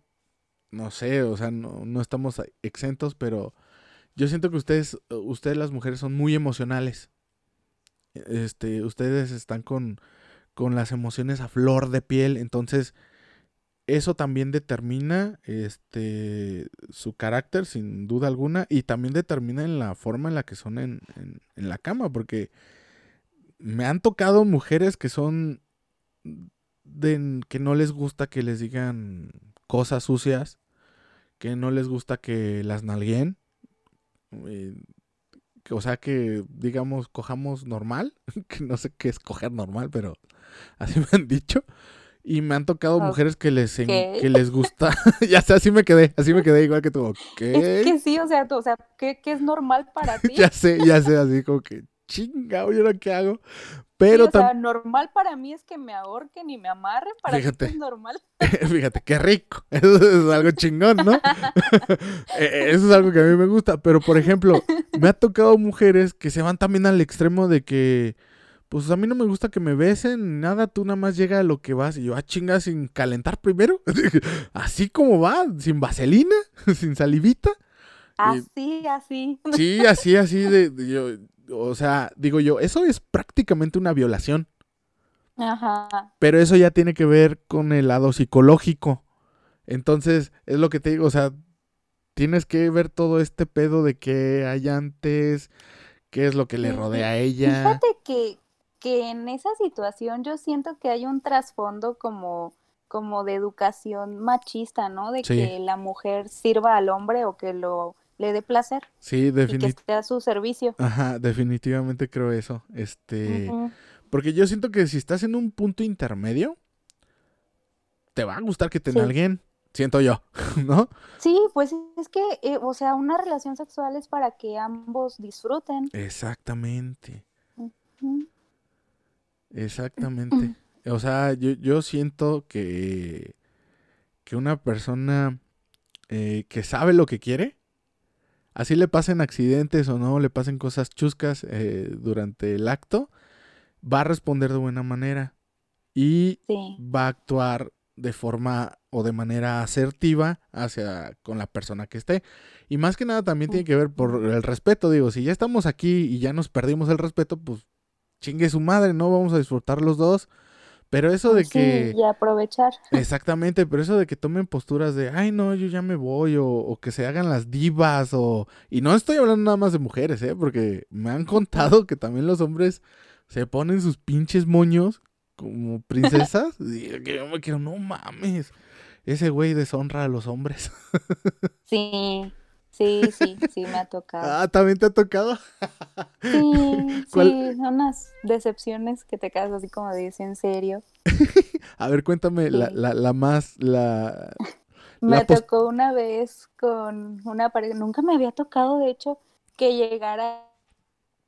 [SPEAKER 2] no sé, o sea, no, no, estamos exentos, pero yo siento que ustedes, ustedes las mujeres son muy emocionales. Este, ustedes están con, con las emociones a flor de piel, entonces eso también determina este su carácter sin duda alguna y también determina en la forma en la que son en, en, la cama porque me han tocado mujeres que son de que no les gusta que les digan cosas sucias que no les gusta que las nalguen eh, o sea que digamos cojamos normal que no sé qué es coger normal pero así me han dicho y me han tocado mujeres que les, que les gusta. ya sé, así me quedé, así me quedé igual que tú.
[SPEAKER 3] Es que sí, o sea, o sea ¿qué, es normal para ti?
[SPEAKER 2] ya sé, ya sé, así como que chingado, ¿yo lo que hago? Pero
[SPEAKER 3] o sea, normal para mí es que me ahorquen y me amarren, para fíjate, es normal.
[SPEAKER 2] fíjate, qué rico. Eso es algo chingón, ¿no? E, e, eso es algo que a mí me gusta. Pero, por ejemplo, me ha tocado mujeres que se van también al extremo de que pues a mí no me gusta que me besen, nada, tú nada más llega a lo que vas y yo, ah, chinga, sin calentar primero, así como va, sin vaselina, sin salivita.
[SPEAKER 3] Así, así.
[SPEAKER 2] Sí, así, así, de, yo, o sea, digo yo, eso es prácticamente una violación.
[SPEAKER 3] Ajá.
[SPEAKER 2] Pero eso ya tiene que ver con el lado psicológico. Entonces, es lo que te digo, o sea, tienes que ver todo este pedo de qué hay antes, qué es lo que le rodea a ella.
[SPEAKER 3] Fíjate que, que en esa situación yo siento que hay un trasfondo como como de educación machista, ¿no? De que la mujer sirva al hombre o que lo le dé placer.
[SPEAKER 2] Sí, definitivamente. Que
[SPEAKER 3] esté a su servicio.
[SPEAKER 2] Ajá, definitivamente creo eso. Este, porque yo siento que si estás en un punto intermedio, te va a gustar que te alguien, siento yo, ¿no?
[SPEAKER 3] Sí, pues es que, eh, o sea, una relación sexual es para que ambos disfruten.
[SPEAKER 2] Exactamente. Exactamente. O sea, yo, yo siento que, que una persona eh, que sabe lo que quiere, así le pasen accidentes o no, le pasen cosas chuscas eh, durante el acto, va a responder de buena manera y va a actuar de forma o de manera asertiva hacia con la persona que esté. Y más que nada también tiene que ver por el respeto, digo, si ya estamos aquí y ya nos perdimos el respeto, pues chingue su madre, ¿no? Vamos a disfrutar los dos. Pero eso de que...
[SPEAKER 3] y aprovechar.
[SPEAKER 2] Exactamente, pero eso de que tomen posturas de, ay, no, yo ya me voy, o, que se hagan las divas, o... Y no estoy hablando nada más de mujeres, ¿eh? Porque me han contado que también los hombres se ponen sus pinches moños como princesas. y yo me quiero, no mames, ese güey deshonra a los hombres.
[SPEAKER 3] sí. Sí, sí, sí, me ha tocado.
[SPEAKER 2] Ah, ¿también te ha tocado?
[SPEAKER 3] sí, sí, unas decepciones que te quedas así como de ¿en serio?
[SPEAKER 2] A ver, cuéntame la, la, la, más, la...
[SPEAKER 3] me tocó una vez con una pareja, nunca me había tocado, de hecho, que llegara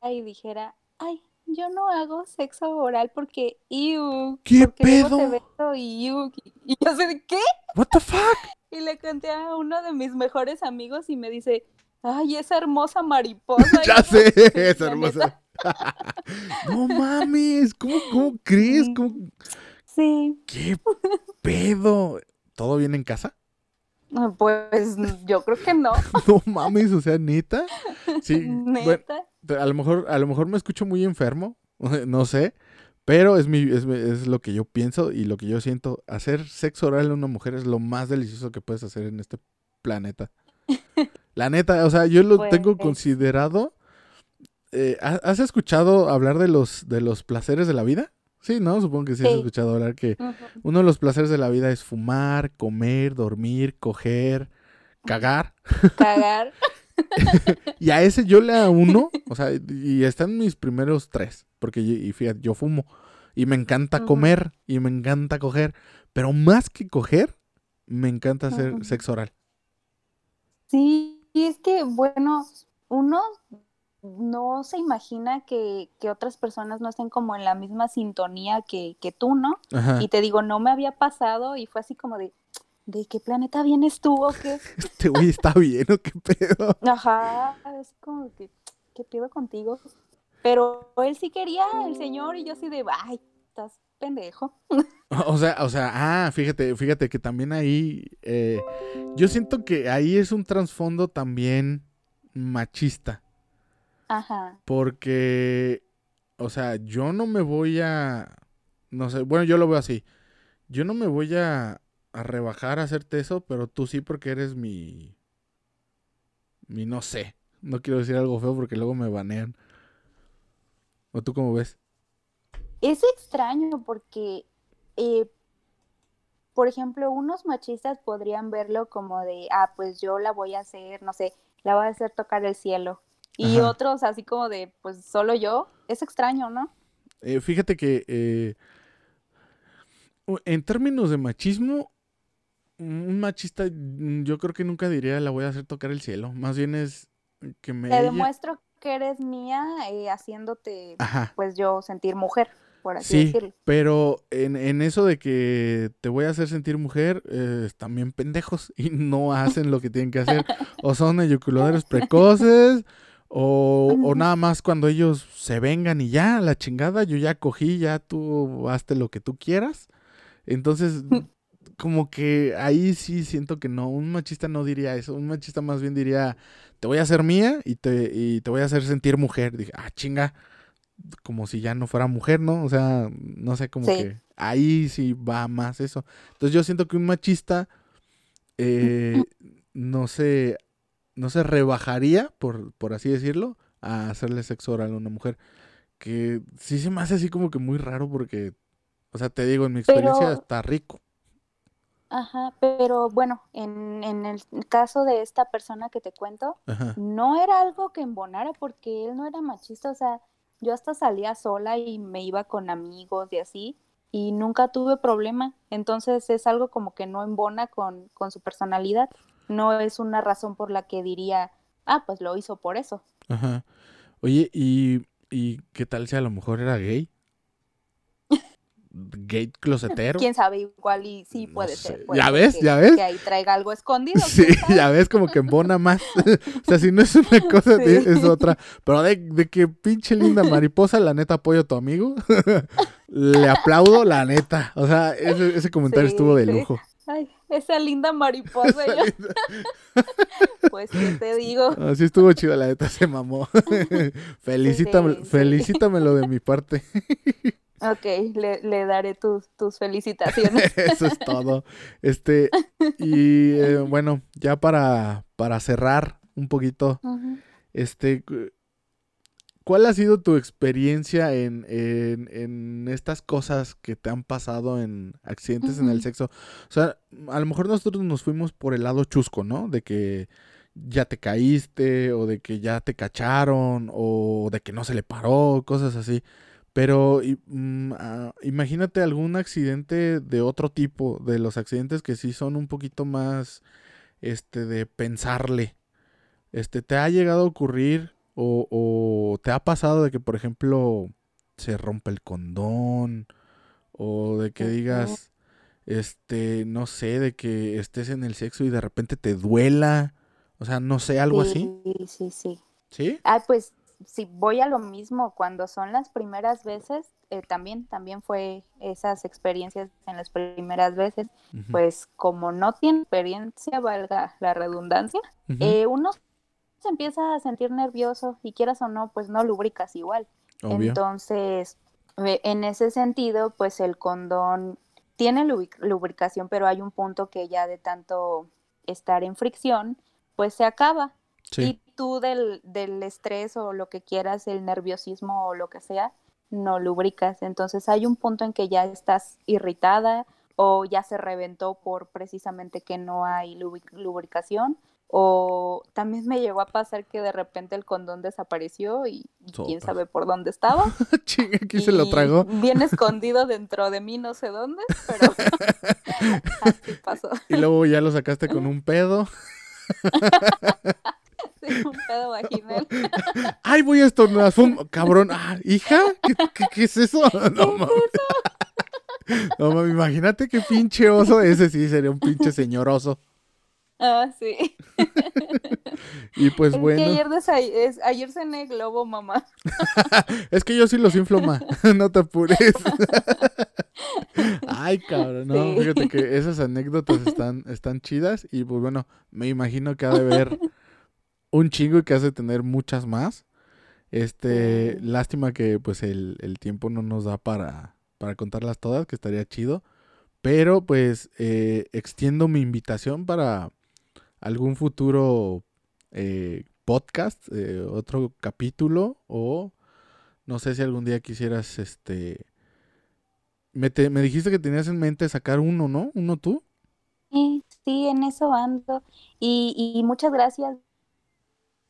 [SPEAKER 3] y dijera, ay, yo no hago sexo oral porque, iu,
[SPEAKER 2] ¿Qué
[SPEAKER 3] porque
[SPEAKER 2] pedo?
[SPEAKER 3] y, iu, y yo sé, ¿qué?
[SPEAKER 2] What the fuck?
[SPEAKER 3] Y le conté a uno de mis mejores amigos y me dice, ay, esa hermosa mariposa.
[SPEAKER 2] ya sé, esa hermosa. no mames, ¿cómo, cómo crees?
[SPEAKER 3] Sí.
[SPEAKER 2] ¿Qué pedo? ¿Todo bien en casa?
[SPEAKER 3] Ah, pues yo creo que no.
[SPEAKER 2] no mames, o sea, neta. Sí.
[SPEAKER 3] Neta.
[SPEAKER 2] a lo mejor, a lo mejor me escucho muy enfermo, no sé. Pero es, mi, es, es, lo que yo pienso y lo que yo siento. Hacer sexo oral a una mujer es lo más delicioso que puedes hacer en este planeta. La neta, o sea, yo lo tengo pues. considerado. Eh, ¿Has escuchado hablar de los, de los placeres de la vida? Sí, ¿no? Supongo que sí, has escuchado hablar que uno de los placeres de la vida es fumar, comer, dormir, coger, cagar.
[SPEAKER 3] Cagar.
[SPEAKER 2] y a ese yo le uno, o sea, y están mis primeros tres, porque y fíjate, yo fumo y me encanta comer y me encanta coger, pero más que coger, me encanta hacer sexo oral.
[SPEAKER 3] Sí, y es que, bueno, uno no se imagina que, otras personas no estén como en la misma sintonía que, que tú, ¿no? Y te digo, no me había pasado y fue así como de, ¿de qué planeta vienes tú o qué?
[SPEAKER 2] Este güey está bien o qué pedo.
[SPEAKER 3] Ajá, es como que, ¿qué pedo contigo? Pero él sí quería, el señor, y yo así de, ay, estás pendejo.
[SPEAKER 2] O sea, o sea, ah, fíjate, fíjate que también ahí, eh, yo siento que ahí es un trasfondo también machista.
[SPEAKER 3] Ajá.
[SPEAKER 2] Porque, o sea, yo no me voy a, no sé, bueno, yo lo veo así. Yo no me voy a, a rebajar a hacerte eso, pero tú sí porque eres mi... Mi no sé. No quiero decir algo feo porque luego me banean. ¿O tú cómo ves?
[SPEAKER 3] Es extraño porque, eh, por ejemplo, unos machistas podrían verlo como de, ah, pues yo la voy a hacer, no sé, la voy a hacer tocar el cielo. Y otros así como de, pues solo yo. Es extraño, ¿no?
[SPEAKER 2] Eh, fíjate que eh, en términos de machismo, un machista, mm, yo creo que nunca diría la voy a hacer tocar el cielo. Más bien es que me.
[SPEAKER 3] Te demuestro que eres mía eh, haciéndote, pues yo sentir mujer, por así decirlo.
[SPEAKER 2] Pero en, en, eso de que te voy a hacer sentir mujer, eh, están bien pendejos y no hacen lo que tienen que hacer. o son eyaculadores precoces. O, o, nada más cuando ellos se vengan y ya, la chingada, yo ya cogí, ya tú hazte lo que tú quieras. Entonces, como que ahí sí siento que no, un machista no diría eso, un machista más bien diría, te voy a hacer mía y te, y te voy a hacer sentir mujer. Dije, ah, chinga, como si ya no fuera mujer, ¿no? O sea, no sé, como que ahí sí va más eso. Entonces yo siento que un machista eh, no se, no se rebajaría, por, por así decirlo, a hacerle sexo oral a una mujer. Que sí se me hace así como que muy raro porque, o sea, te digo, en mi experiencia está rico.
[SPEAKER 3] Ajá, pero bueno, en, en el caso de esta persona que te cuento, no era algo que embonara porque él no era machista, o sea, yo hasta salía sola y me iba con amigos y así, y nunca tuve problema, entonces es algo como que no embona con, con su personalidad, no es una razón por la que diría, ah, pues lo hizo por eso.
[SPEAKER 2] Ajá. Oye, ¿y, y qué tal si a lo mejor era gay? Gate closetero.
[SPEAKER 3] Quién sabe, igual y sí puede ser.
[SPEAKER 2] ¿Ya ves? ¿Ya ves?
[SPEAKER 3] Que ahí traiga algo escondido.
[SPEAKER 2] Sí, ya ves, como que embona más. o sea, si no es una cosa, es otra. Pero de, de que pinche linda mariposa, la neta apoyo a tu amigo. Le aplaudo, la neta. O sea, ese, ese comentario estuvo de lujo.
[SPEAKER 3] Ay, esa linda mariposa. pues, ¿qué te digo?
[SPEAKER 2] Así estuvo chido, la neta se mamó. felicítame, felicítamelo de mi parte.
[SPEAKER 3] Ok, le, le daré tus, tus felicitaciones.
[SPEAKER 2] Eso es todo. Este, y eh, bueno, ya para, para cerrar un poquito, este, ¿cuál ha sido tu experiencia en, en, en, estas cosas que te han pasado en accidentes en el sexo? O sea, a lo mejor nosotros nos fuimos por el lado chusco, ¿no? De que ya te caíste, o de que ya te cacharon, o de que no se le paró, cosas así. Pero mm, ah, imagínate algún accidente de otro tipo, de los accidentes que sí son un poquito más, este, de pensarle. Este, ¿te ha llegado a ocurrir o, te ha pasado de que, por ejemplo, se rompa el condón o de que digas, este, no sé, de que estés en el sexo y de repente te duela, o sea, no sé, algo así.
[SPEAKER 3] Sí, sí, sí.
[SPEAKER 2] ¿Sí?
[SPEAKER 3] Ah, pues si voy a lo mismo, cuando son las primeras veces, eh, también, también fue esas experiencias en las primeras veces, pues como no tiene experiencia, valga la redundancia, eh, uno se empieza a sentir nervioso y quieras o no, pues no lubricas igual. Entonces, en ese sentido, pues el condón tiene lubricación, pero hay un punto que ya de tanto estar en fricción, pues se acaba. Y tú del, del estrés o lo que quieras, el nerviosismo o lo que sea, no lubricas. Entonces hay un punto en que ya estás irritada o ya se reventó por precisamente que no hay lubricación o también me llegó a pasar que de repente el condón desapareció y, quién sabe por dónde estaba.
[SPEAKER 2] Chinga, aquí se lo tragó.
[SPEAKER 3] Bien escondido dentro de mí, no sé dónde, pero así pasó.
[SPEAKER 2] Y luego ya lo sacaste con un pedo.
[SPEAKER 3] Sí, un pedo vaginal.
[SPEAKER 2] Ay, voy a estornudar. Cabrón, ah, hija, ¿Qué, es eso? No, mames. No, mami, imagínate qué pinche oso. Ese sí sería un pinche señor oso.
[SPEAKER 3] Ah, sí.
[SPEAKER 2] y pues bueno.
[SPEAKER 3] Que ayer, es, ayer cené globo, mamá.
[SPEAKER 2] es que yo sí los inflo, ma. no te apures. Ay, cabrón, no, fíjate que esas anécdotas están, están chidas y pues bueno, me imagino que ha de haber un chingo y que has de tener muchas más. Este, lástima que pues el, el, tiempo no nos da para, para contarlas todas, que estaría chido. Pero pues eh, extiendo mi invitación para algún futuro eh, podcast, eh, otro capítulo o no sé si algún día quisieras, este, me, me dijiste que tenías en mente sacar uno, ¿no? ¿Uno tú?
[SPEAKER 3] Sí, sí, en eso ando. Y, y muchas gracias.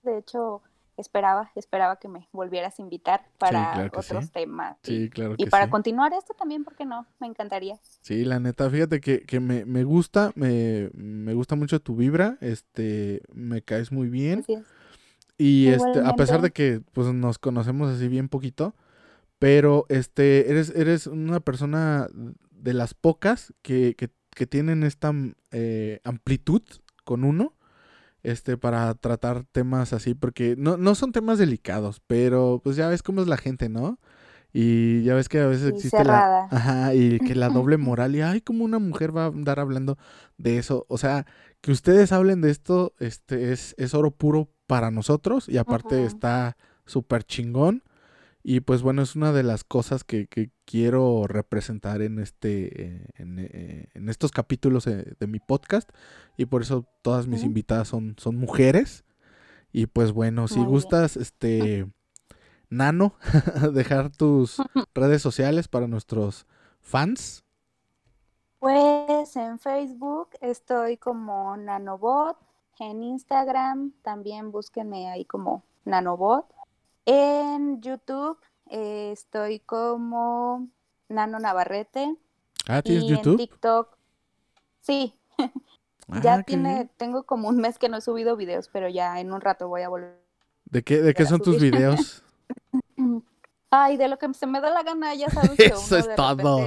[SPEAKER 3] De hecho, esperaba, esperaba que me volvieras a invitar para otros temas.
[SPEAKER 2] Sí, claro
[SPEAKER 3] y para continuar esto también, ¿por qué no? Me encantaría.
[SPEAKER 2] Sí, la neta, fíjate que, que me, me, gusta, me, me, gusta mucho tu vibra, este, me caes muy bien. Y este, a pesar de que pues nos conocemos así bien poquito, pero este, eres, eres una persona de las pocas que, que, que tienen esta eh, amplitud con uno este, para tratar temas así, porque no, no son temas delicados, pero pues ya ves cómo es la gente, ¿no? Y ya ves que a veces existe la... Ajá, y que la doble moral y, ay, como una mujer va a andar hablando de eso. O sea, que ustedes hablen de esto, este, es, es oro puro para nosotros y aparte está súper chingón. Y pues bueno, es una de las cosas que, que quiero representar en este eh, eh, en, estos capítulos de, mi podcast. Y por eso todas mis invitadas son, son mujeres. Y pues bueno, si gustas, este Nano, dejar tus redes sociales para nuestros fans.
[SPEAKER 3] Pues en Facebook estoy como Nanobot, en Instagram también búsquenme ahí como Nanobot en YouTube eh, estoy como Nano Navarrete.
[SPEAKER 2] Ah, ¿tienes YouTube? En
[SPEAKER 3] TikTok. Sí. Ah, ya tiene, tengo como un mes que no he subido videos, pero ya en un rato voy a volver.
[SPEAKER 2] ¿De qué, de qué son tus videos?
[SPEAKER 3] Ay, de lo que se me da la gana, ya sabes que
[SPEAKER 2] Eso es todo.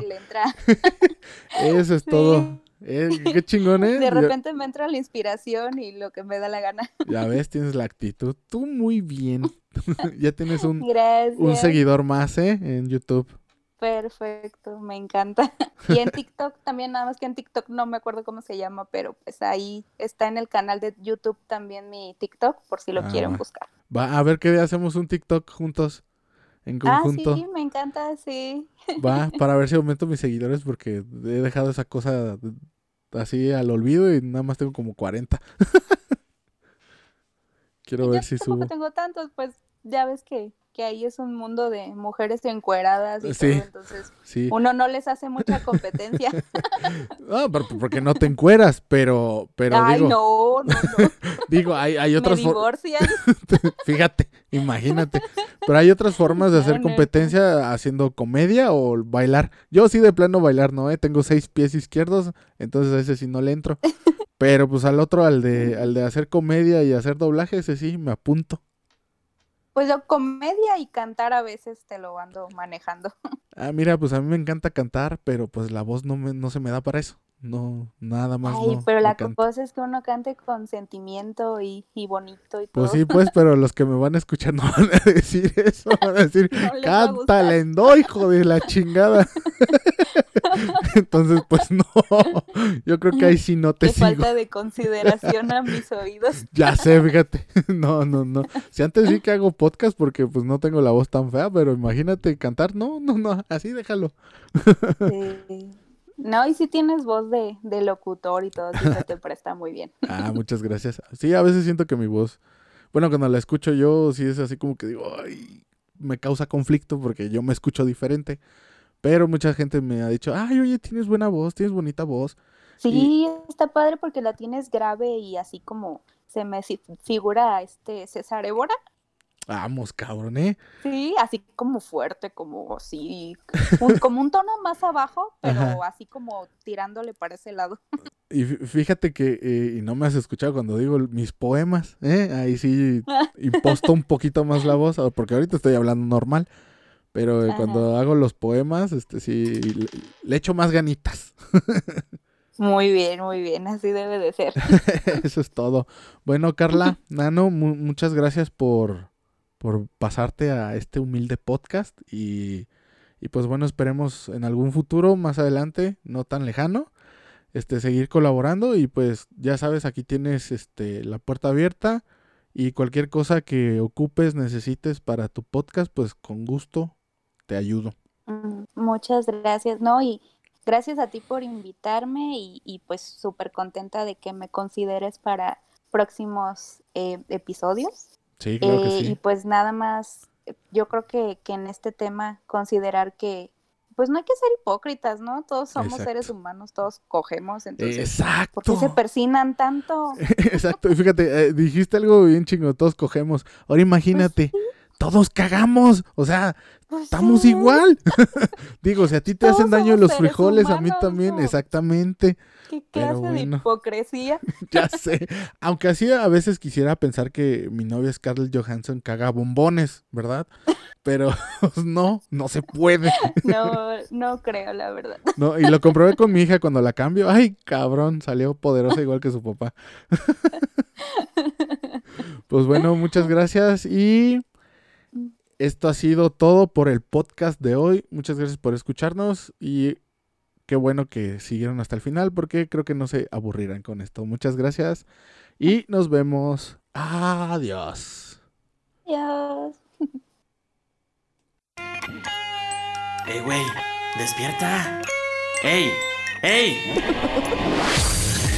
[SPEAKER 2] Eso es todo. Eh, qué chingón, ¿eh?
[SPEAKER 3] De repente me entra la inspiración y lo que me da la gana.
[SPEAKER 2] Ya ves, tienes la actitud. Tú muy bien. ya tienes un, un seguidor más, ¿eh? En YouTube.
[SPEAKER 3] Perfecto, me encanta. Y en TikTok también, nada más que en TikTok no me acuerdo cómo se llama, pero pues ahí está en el canal de YouTube también mi TikTok, por si lo quieren ah, buscar.
[SPEAKER 2] Va, a ver qué día hacemos un TikTok juntos, en conjunto.
[SPEAKER 3] Ah, sí, me encanta, sí.
[SPEAKER 2] Va, para ver si aumento mis seguidores, porque he dejado esa cosa así al olvido y nada más tengo como 40. Quiero ver si subo.
[SPEAKER 3] tengo tantos, pues ya ves que, que ahí es un mundo de mujeres encueradas y todo, entonces uno no les hace mucha competencia.
[SPEAKER 2] ah, porque no te encueras, pero, pero
[SPEAKER 3] Ay,
[SPEAKER 2] digo,
[SPEAKER 3] no, no, no.
[SPEAKER 2] digo, hay, hay otras
[SPEAKER 3] formas.
[SPEAKER 2] Fíjate, imagínate. Pero hay otras formas de hacer competencia haciendo comedia o bailar. Yo sí de plano bailar, ¿no? ¿Eh? Tengo seis pies izquierdos, entonces a ese sí no le entro. Pero pues al otro, al de, al de hacer comedia y hacer doblaje, ese sí me apunto.
[SPEAKER 3] Pues yo comedia y cantar a veces te lo ando manejando.
[SPEAKER 2] Ah, mira, pues a mí me encanta cantar, pero pues la voz no, me, no se me da para eso. No, nada más.
[SPEAKER 3] Ay, pero la cosa es que uno cante con sentimiento y, bonito y
[SPEAKER 2] todo. Pues sí, pues, pero los que me van a escuchar no van a decir eso. Van a decir, cántale, no, hijo de la chingada. Entonces, pues no. Yo creo que ahí sí no te Qué
[SPEAKER 3] falta de consideración a mis oídos.
[SPEAKER 2] ya sé, fíjate. No, no, no. Si antes sí que hago podcast porque pues no tengo la voz tan fea, pero imagínate cantar, no, no, no, así déjalo.
[SPEAKER 3] Sí. No, y si tienes voz de, de locutor y todo, te presta muy bien.
[SPEAKER 2] ah, muchas gracias. Sí, a veces siento que mi voz, bueno, cuando la escucho yo, sí es así como que digo, ay, me causa conflicto porque yo me escucho diferente. Pero mucha gente me ha dicho, ay, oye, tienes buena voz, tienes bonita voz.
[SPEAKER 3] Sí, está padre porque la tienes grave y así como se me figura este César Évora.
[SPEAKER 2] Vamos, cabrón, ¿eh?
[SPEAKER 3] Sí, así como fuerte, como así, como un tono más abajo, pero así como tirándole para ese lado.
[SPEAKER 2] Y fíjate que, eh, y no me has escuchado cuando digo mis poemas, ¿eh? Ahí sí imposto un poquito más la voz, porque ahorita estoy hablando normal, pero eh, cuando hago los poemas, este sí, le, echo más ganitas.
[SPEAKER 3] Muy bien, muy bien, así debe de ser.
[SPEAKER 2] Eso es todo. Bueno, Carla, Nano, muchas gracias por por pasarte a este humilde podcast y, y pues bueno, esperemos en algún futuro más adelante, no tan lejano, este seguir colaborando y pues ya sabes, aquí tienes este la puerta abierta y cualquier cosa que ocupes, necesites para tu podcast, pues con gusto te ayudo.
[SPEAKER 3] Mm, muchas gracias, ¿no? Y gracias a ti por invitarme y, y pues súper contenta de que me consideres para próximos eh, episodios.
[SPEAKER 2] Sí, claro que eh, sí.
[SPEAKER 3] Y pues nada más, yo creo que, que en este tema considerar que pues no hay que ser hipócritas, ¿no? Todos somos seres humanos, todos cogemos, entonces
[SPEAKER 2] Exacto.
[SPEAKER 3] ¿por qué se persinan tanto?
[SPEAKER 2] Exacto, y fíjate, eh, dijiste algo bien chingo, todos cogemos. Ahora imagínate, pues todos cagamos, o sea, pues estamos igual. Digo, si a ti te hacen daño los frijoles, a mí también, exactamente.
[SPEAKER 3] ¿Qué clase de hipocresía?
[SPEAKER 2] ya sé. Aunque así a veces quisiera pensar que mi novia Scarlett Johansson caga bombones, ¿verdad? Pero no, no se puede.
[SPEAKER 3] no, no creo, la verdad.
[SPEAKER 2] No, y lo comprobé con mi hija cuando la cambio. Ay, cabrón, salió poderosa igual que su papá. pues bueno, muchas gracias y esto ha sido todo por el podcast de hoy. Muchas gracias por escucharnos y qué bueno que siguieron hasta el final porque creo que no se aburrirán con esto. Muchas gracias y nos vemos. Adiós.
[SPEAKER 3] Adiós.
[SPEAKER 1] ¡Ey, güey! ¡Despierta! ¡Ey! ¡Ey!